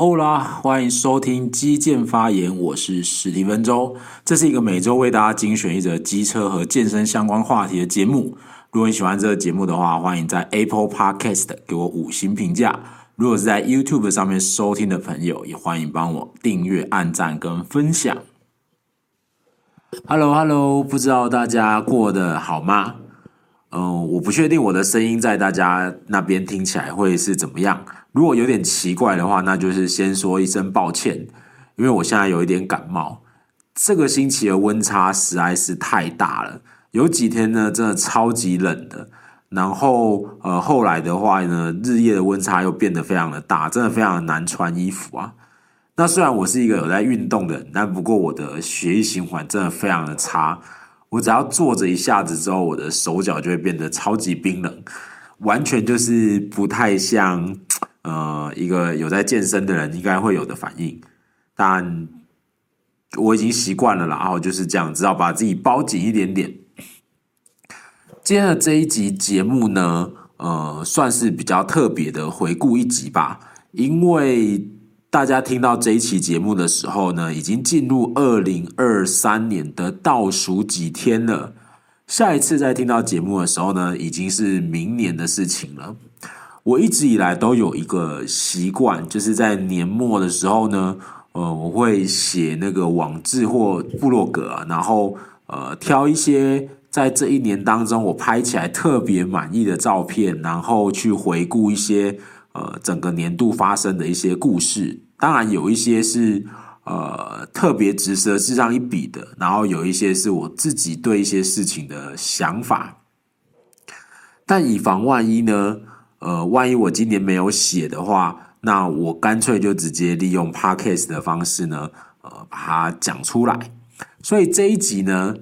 欧啦，欢迎收听基建发言，我是史蒂芬周。这是一个每周为大家精选一则机车和健身相关话题的节目。如果你喜欢这个节目的话，欢迎在 Apple Podcast 给我五星评价。如果是在 YouTube 上面收听的朋友，也欢迎帮我订阅、按赞跟分享。Hello，Hello，hello，不知道大家过得好吗？嗯，我不确定我的声音在大家那边听起来会是怎么样。如果有点奇怪的话，那就是先说一声抱歉，因为我现在有一点感冒。这个星期的温差实在是太大了，有几天呢真的超级冷的，然后呃后来的话呢，日夜的温差又变得非常的大，真的非常的难穿衣服啊。那虽然我是一个有在运动的人，但不过我的血液循环真的非常的差。我只要坐着一下子之后，我的手脚就会变得超级冰冷，完全就是不太像呃一个有在健身的人应该会有的反应。但我已经习惯了啦，然后就是这样，只好把自己包紧一点点。今天的这一集节目呢，呃，算是比较特别的回顾一集吧，因为。大家听到这一期节目的时候呢，已经进入二零二三年的倒数几天了。下一次再听到节目的时候呢，已经是明年的事情了。我一直以来都有一个习惯，就是在年末的时候呢，呃，我会写那个网志或部落格啊，然后呃，挑一些在这一年当中我拍起来特别满意的照片，然后去回顾一些。呃，整个年度发生的一些故事，当然有一些是呃特别值得记上一笔的，然后有一些是我自己对一些事情的想法。但以防万一呢，呃，万一我今年没有写的话，那我干脆就直接利用 Podcast 的方式呢，呃，把它讲出来。所以这一集呢，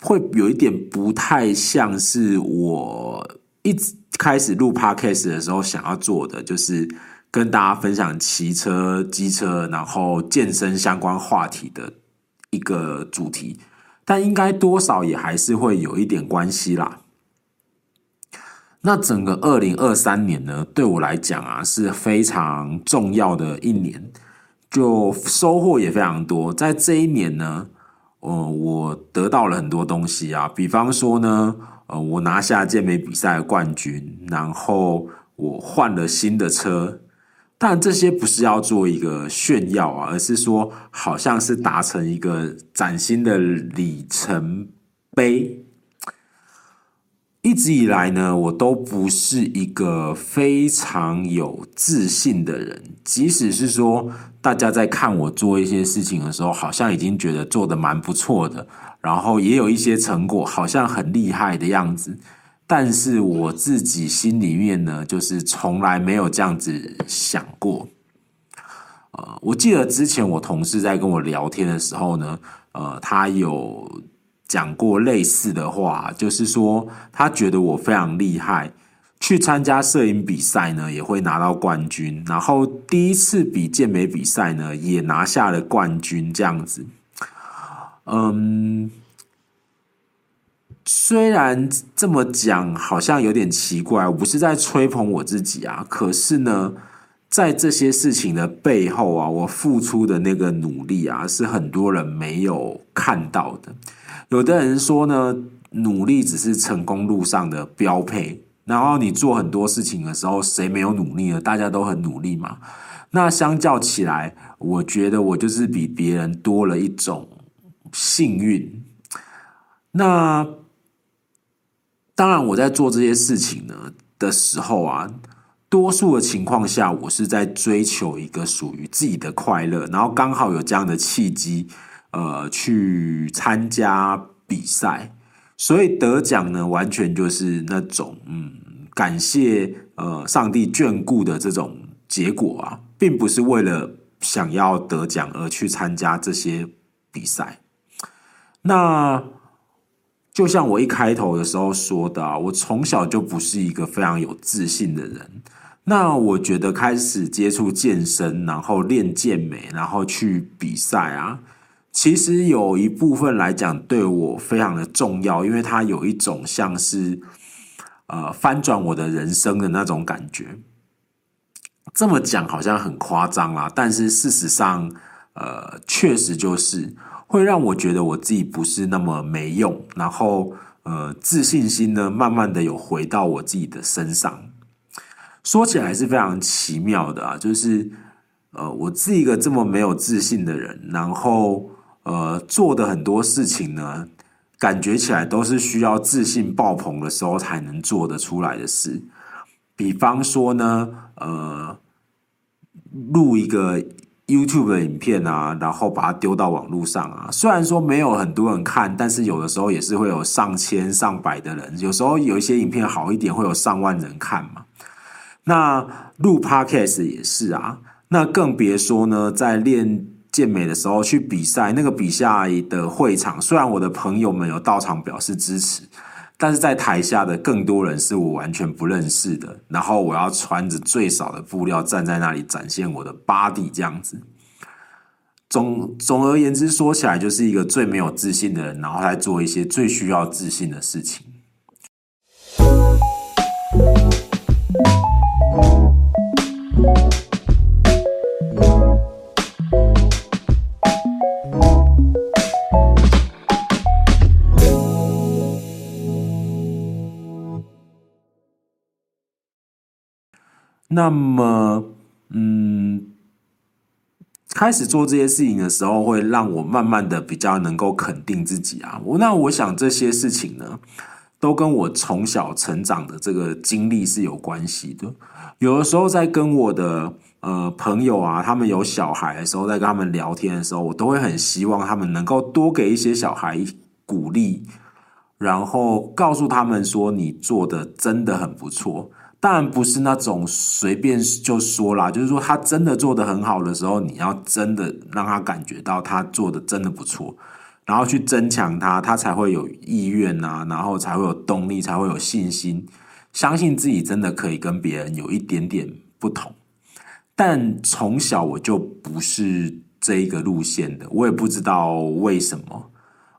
会有一点不太像是我一直。开始录 Podcast 的时候，想要做的就是跟大家分享骑车、机车，然后健身相关话题的一个主题，但应该多少也还是会有一点关系啦。那整个二零二三年呢，对我来讲啊是非常重要的一年，就收获也非常多。在这一年呢，呃，我得到了很多东西啊，比方说呢。呃，我拿下健美比赛的冠军，然后我换了新的车，但这些不是要做一个炫耀啊，而是说好像是达成一个崭新的里程碑。一直以来呢，我都不是一个非常有自信的人，即使是说大家在看我做一些事情的时候，好像已经觉得做得蛮不错的。然后也有一些成果，好像很厉害的样子，但是我自己心里面呢，就是从来没有这样子想过。呃，我记得之前我同事在跟我聊天的时候呢，呃，他有讲过类似的话，就是说他觉得我非常厉害，去参加摄影比赛呢也会拿到冠军，然后第一次比健美比赛呢也拿下了冠军，这样子。嗯，虽然这么讲好像有点奇怪，我不是在吹捧我自己啊。可是呢，在这些事情的背后啊，我付出的那个努力啊，是很多人没有看到的。有的人说呢，努力只是成功路上的标配。然后你做很多事情的时候，谁没有努力呢？大家都很努力嘛。那相较起来，我觉得我就是比别人多了一种。幸运。那当然，我在做这些事情呢的时候啊，多数的情况下，我是在追求一个属于自己的快乐，然后刚好有这样的契机，呃，去参加比赛，所以得奖呢，完全就是那种嗯，感谢呃上帝眷顾的这种结果啊，并不是为了想要得奖而去参加这些比赛。那就像我一开头的时候说的啊，我从小就不是一个非常有自信的人。那我觉得开始接触健身，然后练健美，然后去比赛啊，其实有一部分来讲对我非常的重要，因为它有一种像是呃翻转我的人生的那种感觉。这么讲好像很夸张啦，但是事实上，呃，确实就是会让我觉得我自己不是那么没用，然后呃，自信心呢，慢慢的有回到我自己的身上。说起来是非常奇妙的啊，就是呃，我是一个这么没有自信的人，然后呃，做的很多事情呢，感觉起来都是需要自信爆棚的时候才能做得出来的事。比方说呢，呃，录一个 YouTube 的影片啊，然后把它丢到网络上啊。虽然说没有很多人看，但是有的时候也是会有上千上百的人。有时候有一些影片好一点，会有上万人看嘛。那录 Podcast 也是啊，那更别说呢，在练健美的时候去比赛，那个比赛的会场，虽然我的朋友们有到场表示支持，但是在台下的更多人是我完全不认识的，然后我要穿着最少的布料站在那里展现我的 body 这样子。总总而言之，说起来就是一个最没有自信的人，然后在做一些最需要自信的事情。那么，嗯，开始做这些事情的时候，会让我慢慢的比较能够肯定自己啊。我那我想这些事情呢，都跟我从小成长的这个经历是有关系的。有的时候在跟我的呃朋友啊，他们有小孩的时候，在跟他们聊天的时候，我都会很希望他们能够多给一些小孩鼓励，然后告诉他们说，你做的真的很不错。当然不是那种随便就说啦，就是说他真的做得很好的时候，你要真的让他感觉到他做的真的不错，然后去增强他，他才会有意愿啊，然后才会有动力，才会有信心，相信自己真的可以跟别人有一点点不同。但从小我就不是这一个路线的，我也不知道为什么。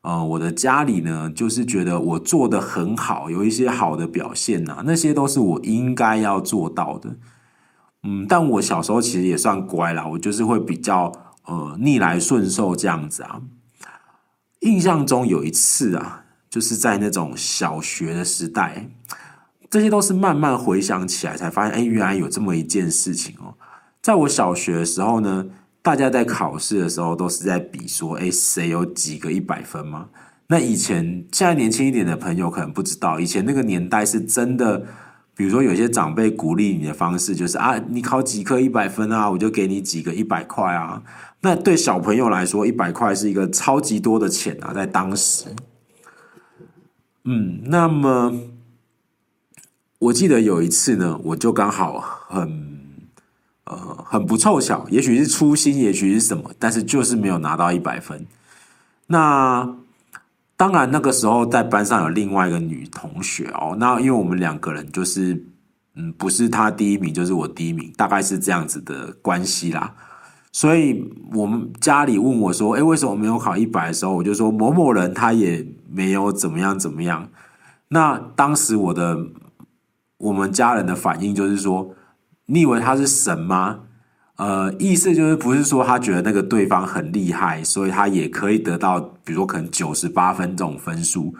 呃，我的家里呢，就是觉得我做得很好，有一些好的表现呐，那些都是我应该要做到的。嗯，但我小时候其实也算乖啦，我就是会比较呃逆来顺受这样子啊。印象中有一次啊，就是在那种小学的时代，这些都是慢慢回想起来才发现，哎，原来有这么一件事情哦。在我小学的时候呢。大家在考试的时候都是在比说，哎，谁有几个一百分吗？那以前现在年轻一点的朋友可能不知道，以前那个年代是真的，比如说有些长辈鼓励你的方式就是啊，你考几科一百分啊，我就给你几个一百块啊。那对小朋友来说，一百块是一个超级多的钱啊，在当时。嗯，那么我记得有一次呢，我就刚好很。呃，很不凑巧，也许是粗心，也许是什么，但是就是没有拿到一百分。那当然，那个时候在班上有另外一个女同学哦。那因为我们两个人就是，嗯，不是她第一名，就是我第一名，大概是这样子的关系啦。所以我们家里问我说：“哎，为什么没有考一百？”的时候，我就说某某人他也没有怎么样怎么样。那当时我的我们家人的反应就是说。你以为他是神吗？呃，意思就是不是说他觉得那个对方很厉害，所以他也可以得到，比如说可能九十八分这种分数，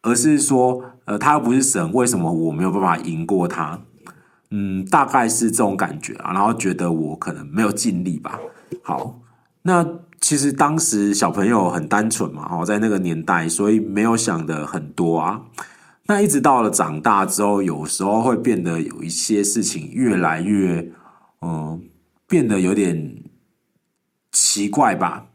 而是说，呃，他又不是神，为什么我没有办法赢过他？嗯，大概是这种感觉啊，然后觉得我可能没有尽力吧。好，那其实当时小朋友很单纯嘛，哦，在那个年代，所以没有想的很多啊。那一直到了长大之后，有时候会变得有一些事情越来越，嗯、变得有点奇怪吧。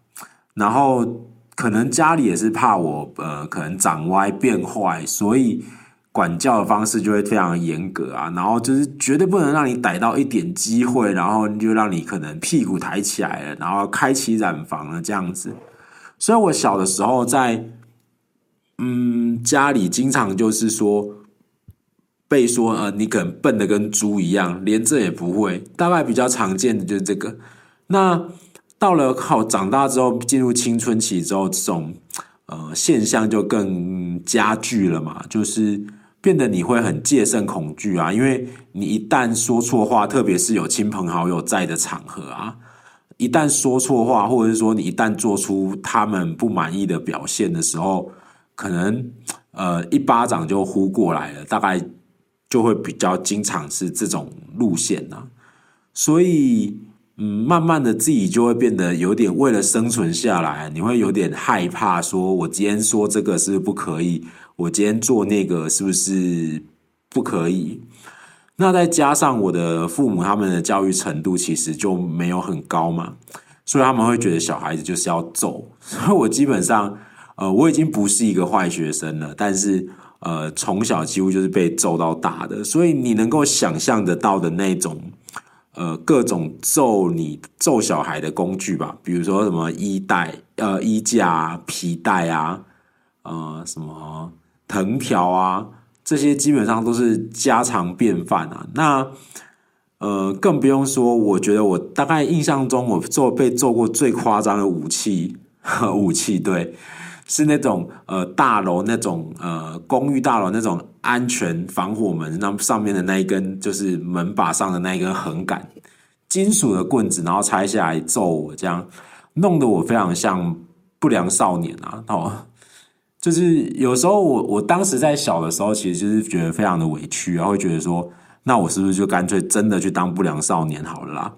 然后可能家里也是怕我，呃，可能长歪变坏，所以管教的方式就会非常严格啊。然后就是绝对不能让你逮到一点机会，然后就让你可能屁股抬起来了，然后开启染房了这样子。所以我小的时候在。嗯，家里经常就是说被说呃，你可能笨得跟猪一样，连这也不会。大概比较常见的就是这个。那到了好长大之后，进入青春期之后，这种呃现象就更加剧了嘛。就是变得你会很戒慎恐惧啊，因为你一旦说错话，特别是有亲朋好友在的场合啊，一旦说错话，或者是说你一旦做出他们不满意的表现的时候，可能呃一巴掌就呼过来了，大概就会比较经常是这种路线呢、啊，所以嗯，慢慢的自己就会变得有点为了生存下来，你会有点害怕，说我今天说这个是不是不可以？我今天做那个是不是不可以？那再加上我的父母他们的教育程度其实就没有很高嘛，所以他们会觉得小孩子就是要揍。所以我基本上，呃，我已经不是一个坏学生了，但是呃，从小几乎就是被揍到大的。所以你能够想象得到的那种，呃，各种揍你揍小孩的工具吧，比如说什么衣带、呃衣架、皮带啊，呃什么。藤条啊，这些基本上都是家常便饭啊。那呃，更不用说，我觉得我大概印象中，我做被揍过最夸张的武器，武器对，是那种呃大楼那种呃公寓大楼那种安全防火门那上面的那一根，就是门把上的那一根横杆，金属的棍子，然后拆下来揍我，这样弄得我非常像不良少年啊，哦。就是有时候我我当时在小的时候，其实就是觉得非常的委屈，然后会觉得说，那我是不是就干脆真的去当不良少年好了啦？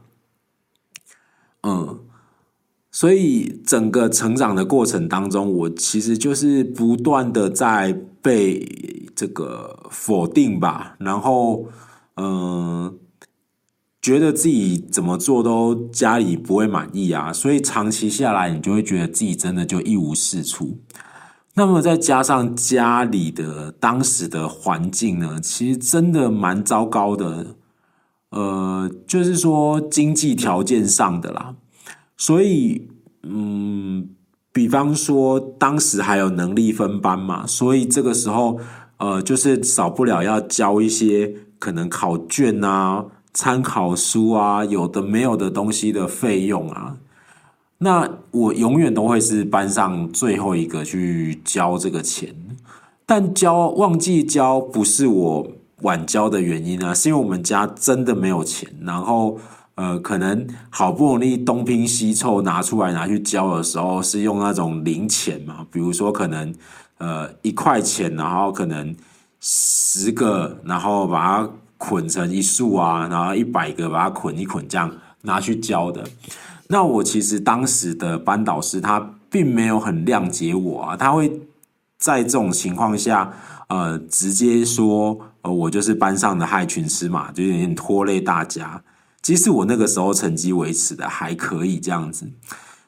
嗯，所以整个成长的过程当中，我其实就是不断的在被这个否定吧，然后嗯，觉得自己怎么做都家里不会满意啊，所以长期下来，你就会觉得自己真的就一无是处。那么再加上家里的当时的环境呢，其实真的蛮糟糕的，呃，就是说经济条件上的啦。所以，嗯，比方说当时还有能力分班嘛，所以这个时候，呃，就是少不了要交一些可能考卷啊、参考书啊，有的没有的东西的费用啊。那我永远都会是班上最后一个去交这个钱，但交忘记交不是我晚交的原因啊，是因为我们家真的没有钱，然后呃，可能好不容易东拼西凑拿出来拿去交的时候，是用那种零钱嘛，比如说可能呃一块钱，然后可能十个，然后把它捆成一束啊，然后一百个把它捆一捆，这样拿去交的。那我其实当时的班导师他并没有很谅解我啊，他会在这种情况下，呃，直接说，呃，我就是班上的害群之马，就有点拖累大家。即使我那个时候成绩维持的还可以这样子，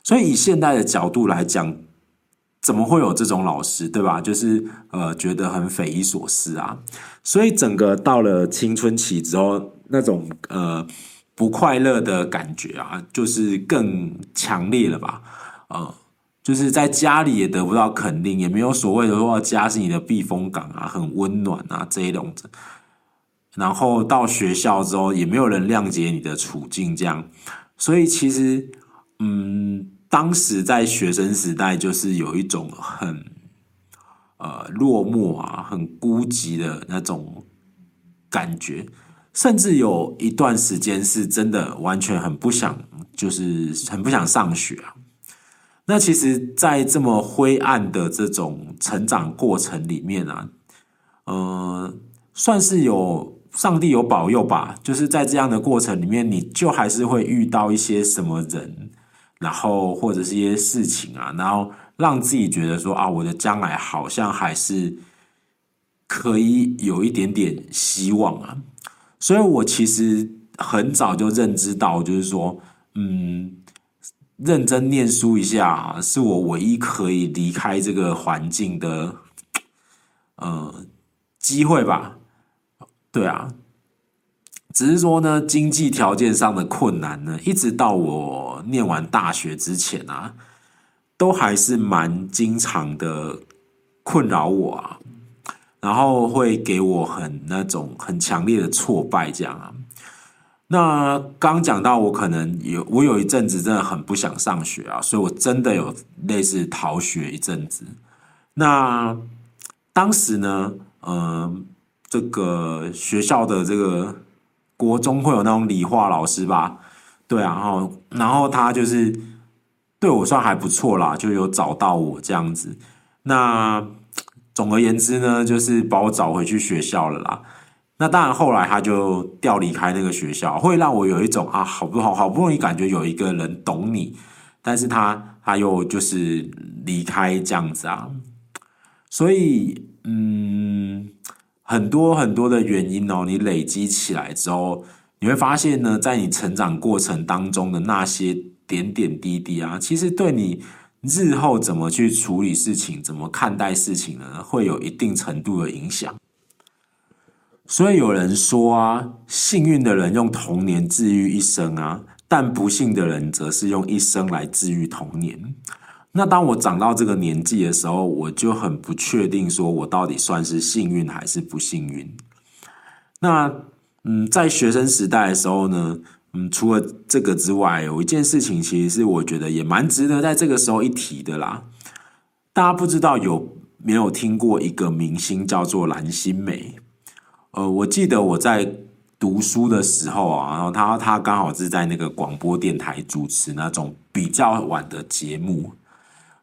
所以以现在的角度来讲，怎么会有这种老师，对吧？就是呃，觉得很匪夷所思啊。所以整个到了青春期之后，那种呃。不快乐的感觉啊，就是更强烈了吧？呃，就是在家里也得不到肯定，也没有所谓的说家是你的避风港啊，很温暖啊这一种。然后到学校之后，也没有人谅解你的处境，这样。所以其实，嗯，当时在学生时代，就是有一种很呃落寞啊，很孤寂的那种感觉。甚至有一段时间是真的完全很不想，就是很不想上学啊。那其实，在这么灰暗的这种成长过程里面啊，呃，算是有上帝有保佑吧。就是在这样的过程里面，你就还是会遇到一些什么人，然后或者是一些事情啊，然后让自己觉得说啊，我的将来好像还是可以有一点点希望啊。所以我其实很早就认知到，就是说，嗯，认真念书一下是我唯一可以离开这个环境的，呃，机会吧。对啊，只是说呢，经济条件上的困难呢，一直到我念完大学之前啊，都还是蛮经常的困扰我啊。然后会给我很那种很强烈的挫败，这样啊。那刚讲到我可能有我有一阵子真的很不想上学啊，所以我真的有类似逃学一阵子。那当时呢，嗯、这个学校的这个国中会有那种理化老师吧？对啊，然后然后他就是对我算还不错啦，就有找到我这样子。那总而言之呢，就是把我找回去学校了啦。那当然后来他就调离开那个学校，会让我有一种啊，好不好，好不容易感觉有一个人懂你，但是他他又就是离开这样子啊。所以嗯，很多很多的原因哦，你累积起来之后。你会发现呢，在你成长过程当中的那些点点滴滴啊，其实对你日后怎么去处理事情、怎么看待事情呢，会有一定程度的影响。所以有人说啊，幸运的人用童年治愈一生啊，但不幸的人则是用一生来治愈童年。那当我长到这个年纪的时候，我就很不确定，说我到底算是幸运还是不幸运。那。嗯，在学生时代的时候呢，嗯，除了这个之外，有一件事情其实是我觉得也蛮值得在这个时候一提的啦。大家不知道有没有听过一个明星叫做蓝心湄？呃，我记得我在读书的时候啊，然后他他刚好是在那个广播电台主持那种比较晚的节目，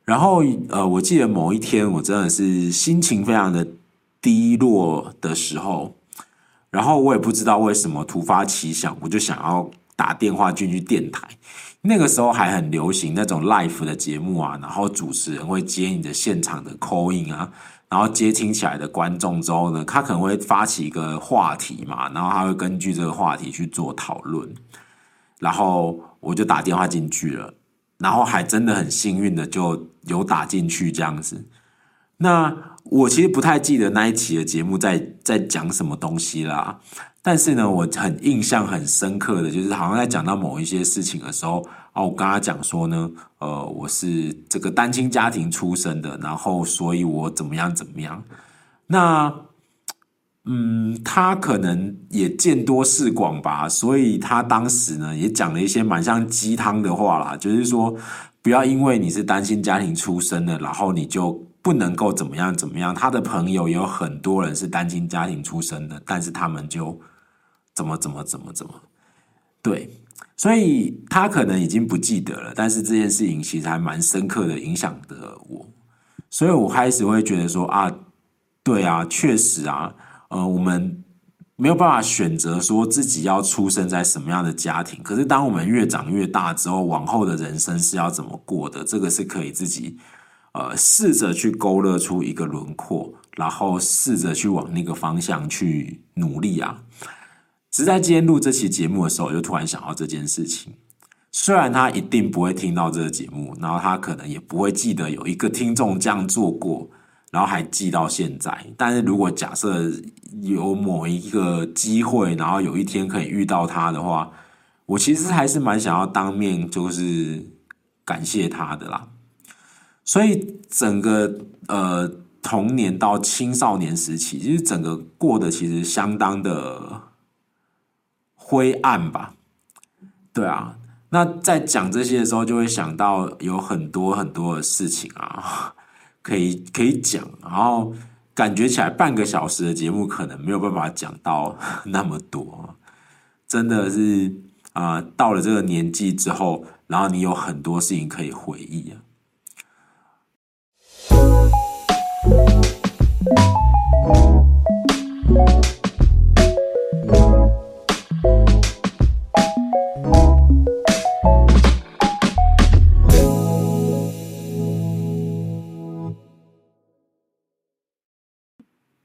然后呃，我记得某一天我真的是心情非常的低落的时候。然后我也不知道为什么突发奇想，我就想要打电话进去电台。那个时候还很流行那种 live 的节目啊，然后主持人会接你的现场的 call in 啊，然后接听起来的观众之后呢，他可能会发起一个话题嘛，然后他会根据这个话题去做讨论。然后我就打电话进去了，然后还真的很幸运的就有打进去这样子。那我其实不太记得那一期的节目在在讲什么东西啦，但是呢，我很印象很深刻的就是好像在讲到某一些事情的时候，哦，我跟他讲说呢，呃，我是这个单亲家庭出身的，然后所以我怎么样怎么样。那，嗯，他可能也见多识广吧，所以他当时呢也讲了一些蛮像鸡汤的话啦，就是说不要因为你是单亲家庭出身的，然后你就。不能够怎么样怎么样，他的朋友有很多人是单亲家庭出身的，但是他们就怎么怎么怎么怎么，对，所以他可能已经不记得了，但是这件事情其实还蛮深刻的影响的我，所以我开始会觉得说啊，对啊，确实啊，呃，我们没有办法选择说自己要出生在什么样的家庭，可是当我们越长越大之后，往后的人生是要怎么过的，这个是可以自己。呃，试着去勾勒出一个轮廓，然后试着去往那个方向去努力啊。只在今天录这期节目的时候，我就突然想到这件事情。虽然他一定不会听到这个节目，然后他可能也不会记得有一个听众这样做过，然后还记到现在。但是如果假设有某一个机会，然后有一天可以遇到他的话，我其实还是蛮想要当面就是感谢他的啦。所以整个呃童年到青少年时期，其实整个过得其实相当的灰暗吧。对啊，那在讲这些的时候，就会想到有很多很多的事情啊，可以可以讲，然后感觉起来半个小时的节目可能没有办法讲到 那么多，真的是啊，到了这个年纪之后，然后你有很多事情可以回忆啊。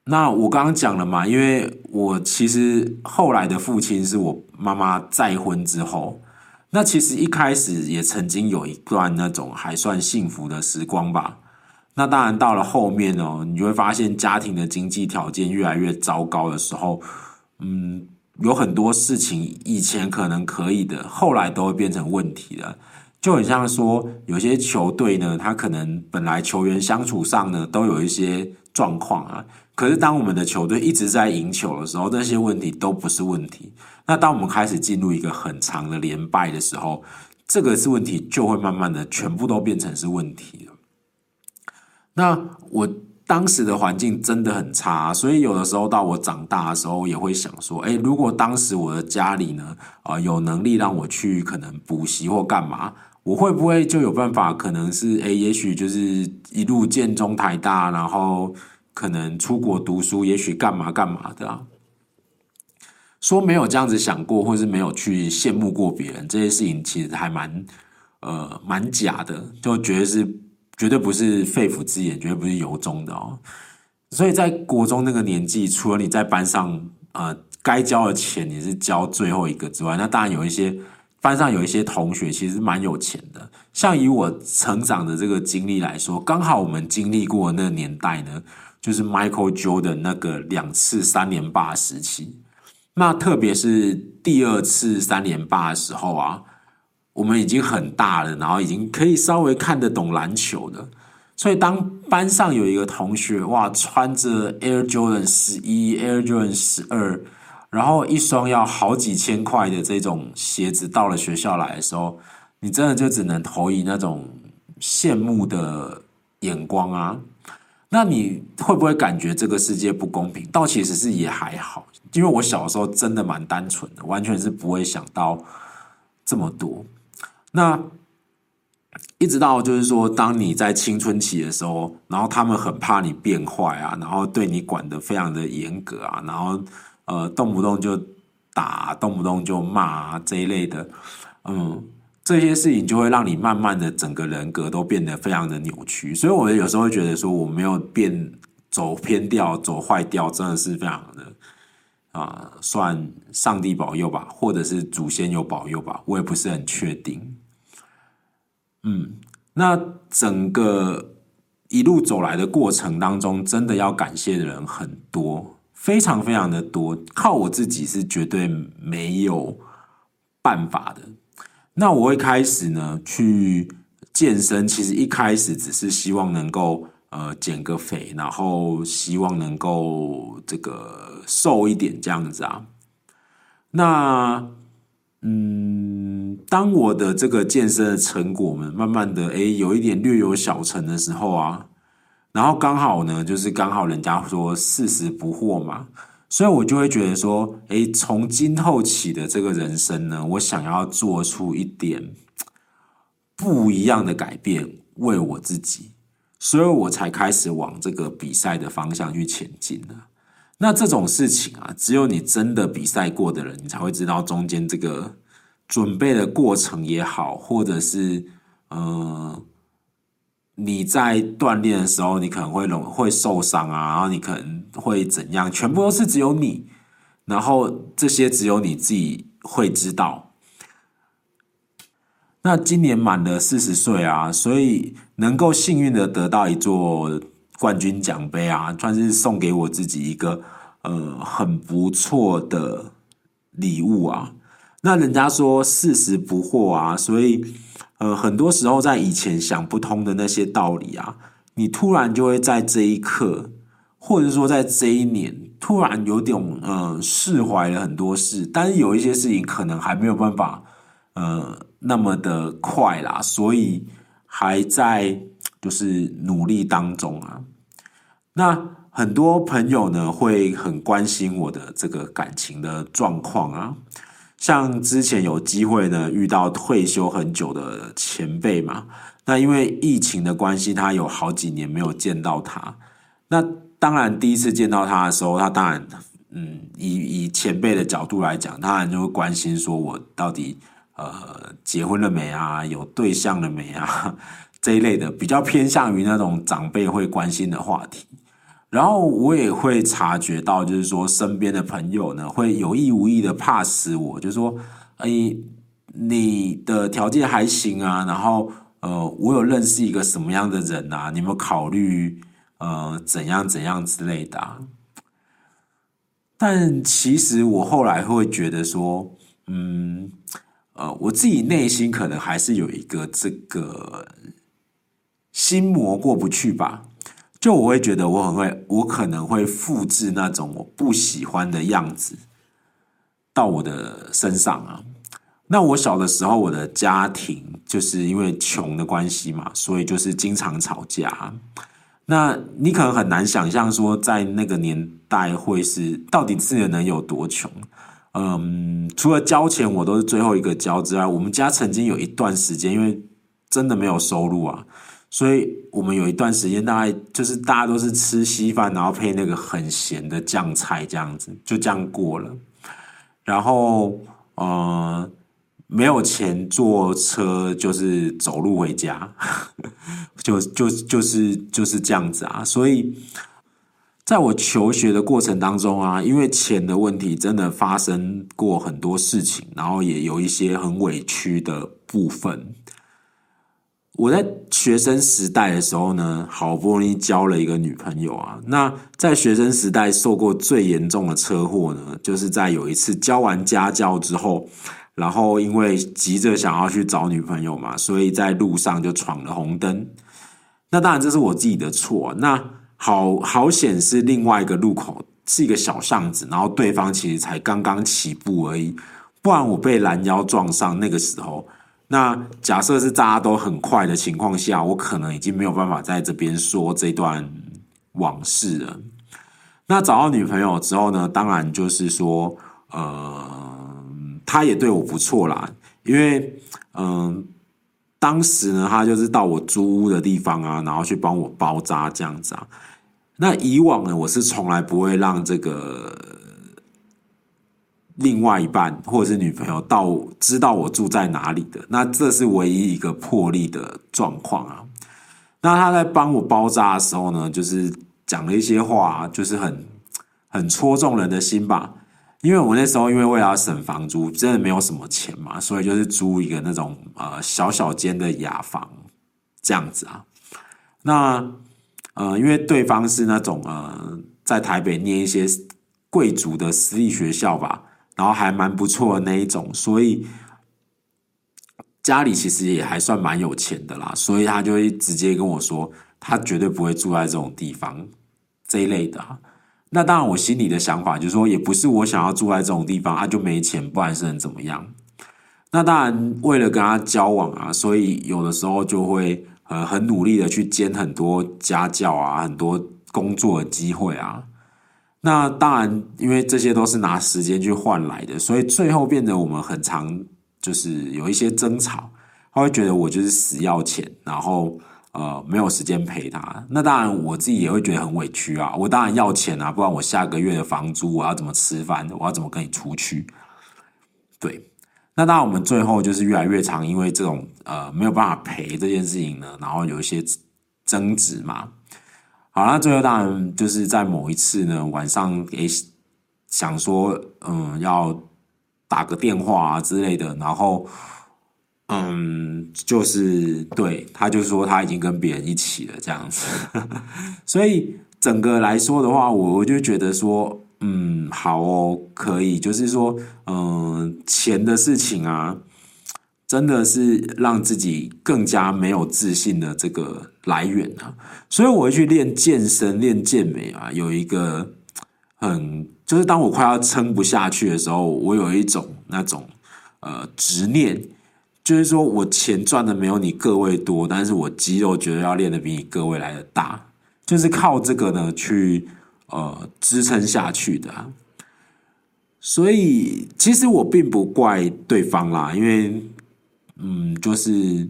那我刚刚讲了嘛，因为我其实后来的父亲是我妈妈再婚之后，那其实一开始也曾经有一段那种还算幸福的时光吧。那当然，到了后面哦，你就会发现家庭的经济条件越来越糟糕的时候，嗯，有很多事情以前可能可以的，后来都会变成问题了。就很像说，有些球队呢，他可能本来球员相处上呢都有一些状况啊，可是当我们的球队一直在赢球的时候，那些问题都不是问题。那当我们开始进入一个很长的连败的时候，这个是问题，就会慢慢的全部都变成是问题了。那我当时的环境真的很差，所以有的时候到我长大的时候，也会想说，哎，如果当时我的家里呢，啊、有能力让我去可能补习或干嘛，我会不会就有办法？可能是，哎，也许就是一路建中台大，然后可能出国读书，也许干嘛干嘛的啊。说没有这样子想过，或是没有去羡慕过别人，这些事情其实还蛮，呃，蛮假的，就觉得是。绝对不是肺腑之言，绝对不是由衷的哦。所以在国中那个年纪，除了你在班上呃该交的钱你是交最后一个之外，那当然有一些班上有一些同学其实蛮有钱的。像以我成长的这个经历来说，刚好我们经历过那个年代呢，就是 Michael Jordan 那个两次三连霸时期。那特别是第二次三连霸的时候啊。我们已经很大了，然后已经可以稍微看得懂篮球的。所以当班上有一个同学哇，穿着 Air Jordan 十一、Air Jordan 十二，然后一双要好几千块的这种鞋子到了学校来的时候，你真的就只能投以那种羡慕的眼光啊。那你会不会感觉这个世界不公平？倒其实是也还好，因为我小时候真的蛮单纯的，完全是不会想到这么多。那一直到就是说，当你在青春期的时候，然后他们很怕你变坏啊，然后对你管得非常的严格啊，然后呃动不动就打，动不动就骂啊，这一类的，嗯，这些事情就会让你慢慢的整个人格都变得非常的扭曲。所以我有时候会觉得说，我没有变走偏掉、走坏掉，真的是非常的啊，算上帝保佑吧，或者是祖先有保佑吧，我也不是很确定。嗯，那整个一路走来的过程当中，真的要感谢的人很多，非常非常的多。靠我自己是绝对没有办法的。那我一开始呢去健身，其实一开始只是希望能够呃减个肥，然后希望能够这个瘦一点这样子啊。那嗯，当我的这个健身的成果们慢慢的诶有一点略有小成的时候啊，然后刚好呢，就是刚好人家说四十不惑嘛，所以我就会觉得说，诶，从今后起的这个人生呢，我想要做出一点不一样的改变，为我自己，所以我才开始往这个比赛的方向去前进的。那这种事情啊，只有你真的比赛过的人，你才会知道中间这个准备的过程也好，或者是呃你在锻炼的时候，你可能会容会受伤啊，然后你可能会怎样，全部都是只有你，然后这些只有你自己会知道。那今年满了四十岁啊，所以能够幸运的得到一座。冠军奖杯啊，算是送给我自己一个呃很不错的礼物啊。那人家说四十不惑啊，所以呃很多时候在以前想不通的那些道理啊，你突然就会在这一刻，或者说在这一年，突然有点呃释怀了很多事。但是有一些事情可能还没有办法呃那么的快啦，所以还在。就是努力当中啊，那很多朋友呢会很关心我的这个感情的状况啊，像之前有机会呢遇到退休很久的前辈嘛，那因为疫情的关系，他有好几年没有见到他，那当然第一次见到他的时候，他当然嗯以以前辈的角度来讲，当然就会关心说我到底呃结婚了没啊，有对象了没啊？这一类的比较偏向于那种长辈会关心的话题，然后我也会察觉到，就是说身边的朋友呢，会有意无意的怕死我，就是说，哎，你的条件还行啊，然后呃，我有认识一个什么样的人啊？你有没有考虑呃怎样怎样之类的啊？但其实我后来会觉得说，嗯，呃，我自己内心可能还是有一个这个。心魔过不去吧，就我会觉得我很会，我可能会复制那种我不喜欢的样子到我的身上啊。那我小的时候，我的家庭就是因为穷的关系嘛，所以就是经常吵架。那你可能很难想象说，在那个年代会是到底自己能有多穷。嗯，除了交钱我都是最后一个交之外，我们家曾经有一段时间，因为真的没有收入啊，所以我们有一段时间大概就是大家都是吃稀饭，然后配那个很咸的酱菜这样子，就这样过了。然后，呃。没有钱坐车，就是走路回家，就就就是就是这样子啊。所以，在我求学的过程当中啊，因为钱的问题，真的发生过很多事情，然后也有一些很委屈的部分。我在学生时代的时候呢，好不容易交了一个女朋友啊。那在学生时代受过最严重的车祸呢，就是在有一次交完家教之后。然后因为急着想要去找女朋友嘛，所以在路上就闯了红灯。那当然这是我自己的错。那好好险是另外一个路口是一个小巷子，然后对方其实才刚刚起步而已。不然我被拦腰撞上那个时候，那假设是大家都很快的情况下，我可能已经没有办法在这边说这段往事了。那找到女朋友之后呢，当然就是说，呃。她也对我不错啦，因为嗯，当时呢，她就是到我租屋的地方啊，然后去帮我包扎这样子啊。那以往呢，我是从来不会让这个另外一半或者是女朋友到知道我住在哪里的。那这是唯一一个破例的状况啊。那他在帮我包扎的时候呢，就是讲了一些话，就是很很戳中人的心吧。因为我那时候因为为了省房租，真的没有什么钱嘛，所以就是租一个那种呃小小间的雅房这样子啊。那呃，因为对方是那种呃在台北念一些贵族的私立学校吧，然后还蛮不错的那一种，所以家里其实也还算蛮有钱的啦。所以他就会直接跟我说，他绝对不会住在这种地方这一类的啊。那当然，我心里的想法就是说，也不是我想要住在这种地方啊，就没钱，不然是能怎么样？那当然，为了跟他交往啊，所以有的时候就会呃很努力的去兼很多家教啊，很多工作的机会啊。那当然，因为这些都是拿时间去换来的，所以最后变得我们很常就是有一些争吵，他会觉得我就是死要钱，然后。呃，没有时间陪他，那当然我自己也会觉得很委屈啊。我当然要钱啊，不然我下个月的房租我要怎么吃饭？我要怎么跟你出去？对，那当然我们最后就是越来越长，因为这种呃没有办法陪这件事情呢，然后有一些争执嘛。好，那最后当然就是在某一次呢晚上也想说，嗯，要打个电话啊之类的，然后。嗯，就是对，他就说他已经跟别人一起了这样子，所以整个来说的话，我我就觉得说，嗯，好哦，可以，就是说，嗯，钱的事情啊，真的是让自己更加没有自信的这个来源啊，所以我会去练健身、练健美啊，有一个很，就是当我快要撑不下去的时候，我有一种那种呃执念。就是说我钱赚的没有你各位多，但是我肌肉觉得要练的比你各位来的大，就是靠这个呢去呃支撑下去的。所以其实我并不怪对方啦，因为嗯，就是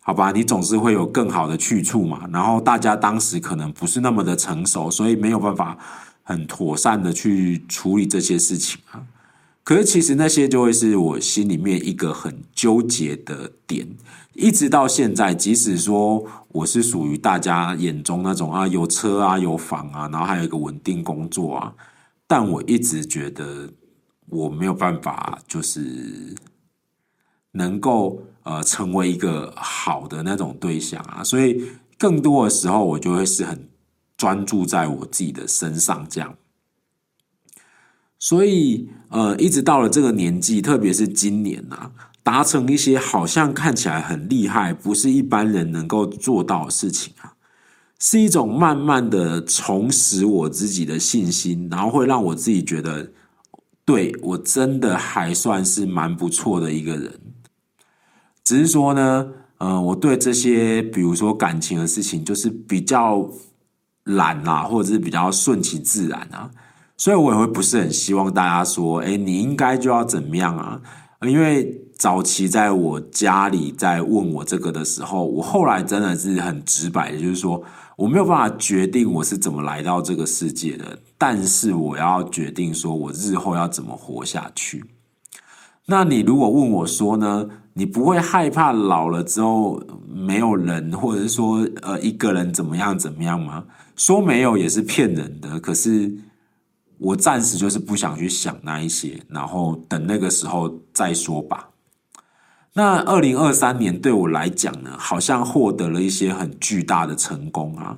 好吧，你总是会有更好的去处嘛。然后大家当时可能不是那么的成熟，所以没有办法很妥善的去处理这些事情啊。可是，其实那些就会是我心里面一个很纠结的点，一直到现在。即使说我是属于大家眼中那种啊，有车啊，有房啊，然后还有一个稳定工作啊，但我一直觉得我没有办法，就是能够呃成为一个好的那种对象啊。所以，更多的时候，我就会是很专注在我自己的身上，这样。所以，呃，一直到了这个年纪，特别是今年啊，达成一些好像看起来很厉害，不是一般人能够做到的事情啊，是一种慢慢的重拾我自己的信心，然后会让我自己觉得，对，我真的还算是蛮不错的一个人。只是说呢，呃，我对这些比如说感情的事情，就是比较懒啊，或者是比较顺其自然啊，所以我也会不是很希望大家说，哎，你应该就要怎么样啊？因为早期在我家里在问我这个的时候，我后来真的是很直白的，就是说我没有办法决定我是怎么来到这个世界的，但是我要决定说我日后要怎么活下去。那你如果问我说呢，你不会害怕老了之后没有人，或者是说呃一个人怎么样怎么样吗？说没有也是骗人的。可是我暂时就是不想去想那一些，然后等那个时候再说吧。那二零二三年对我来讲呢，好像获得了一些很巨大的成功啊。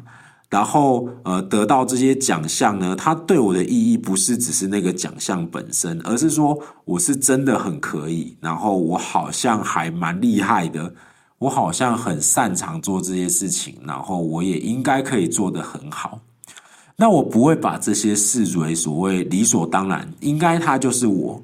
然后，呃，得到这些奖项呢，它对我的意义不是只是那个奖项本身，而是说我是真的很可以，然后我好像还蛮厉害的，我好像很擅长做这些事情，然后我也应该可以做得很好。那我不会把这些视为所谓理所当然，应该它就是我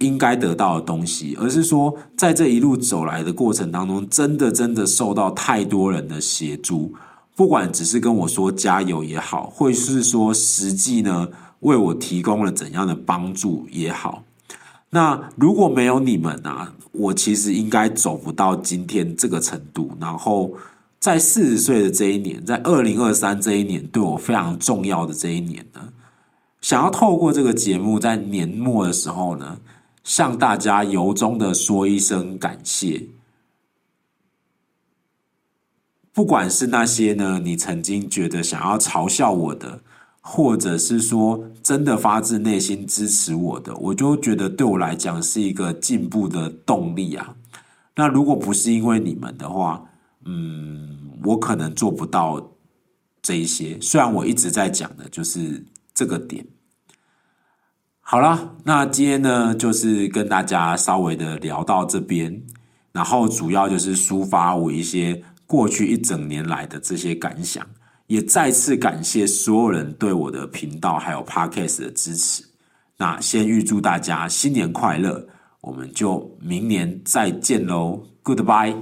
应该得到的东西，而是说在这一路走来的过程当中，真的真的受到太多人的协助。不管只是跟我说加油也好，或是说实际呢为我提供了怎样的帮助也好，那如果没有你们啊，我其实应该走不到今天这个程度。然后在四十岁的这一年，在二零二三这一年对我非常重要的这一年呢，想要透过这个节目，在年末的时候呢，向大家由衷的说一声感谢。不管是那些呢，你曾经觉得想要嘲笑我的，或者是说真的发自内心支持我的，我就觉得对我来讲是一个进步的动力啊。那如果不是因为你们的话，嗯，我可能做不到这一些。虽然我一直在讲的就是这个点。好了，那今天呢，就是跟大家稍微的聊到这边，然后主要就是抒发我一些。过去一整年来的这些感想，也再次感谢所有人对我的频道还有 Podcast 的支持。那先预祝大家新年快乐，我们就明年再见喽，Goodbye。